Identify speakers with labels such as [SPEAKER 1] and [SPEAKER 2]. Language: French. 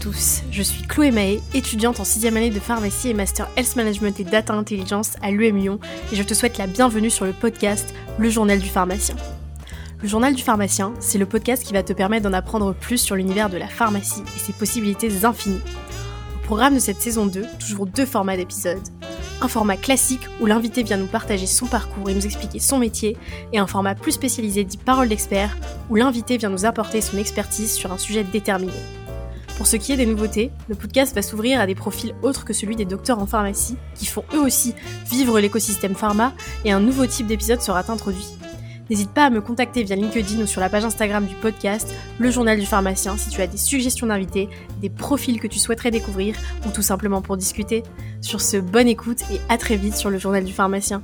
[SPEAKER 1] tous, je suis Chloé Mahé, étudiante en 6 année de pharmacie et master Health Management et Data Intelligence à l'UM Lyon et je te souhaite la bienvenue sur le podcast Le Journal du Pharmacien. Le Journal du Pharmacien, c'est le podcast qui va te permettre d'en apprendre plus sur l'univers de la pharmacie et ses possibilités infinies. Au programme de cette saison 2, toujours deux formats d'épisodes. Un format classique où l'invité vient nous partager son parcours et nous expliquer son métier, et un format plus spécialisé dit parole d'expert où l'invité vient nous apporter son expertise sur un sujet déterminé. Pour ce qui est des nouveautés, le podcast va s'ouvrir à des profils autres que celui des docteurs en pharmacie, qui font eux aussi vivre l'écosystème pharma, et un nouveau type d'épisode sera introduit. N'hésite pas à me contacter via LinkedIn ou sur la page Instagram du podcast, le journal du pharmacien, si tu as des suggestions d'invités, des profils que tu souhaiterais découvrir, ou tout simplement pour discuter. Sur ce, bonne écoute et à très vite sur le journal du pharmacien.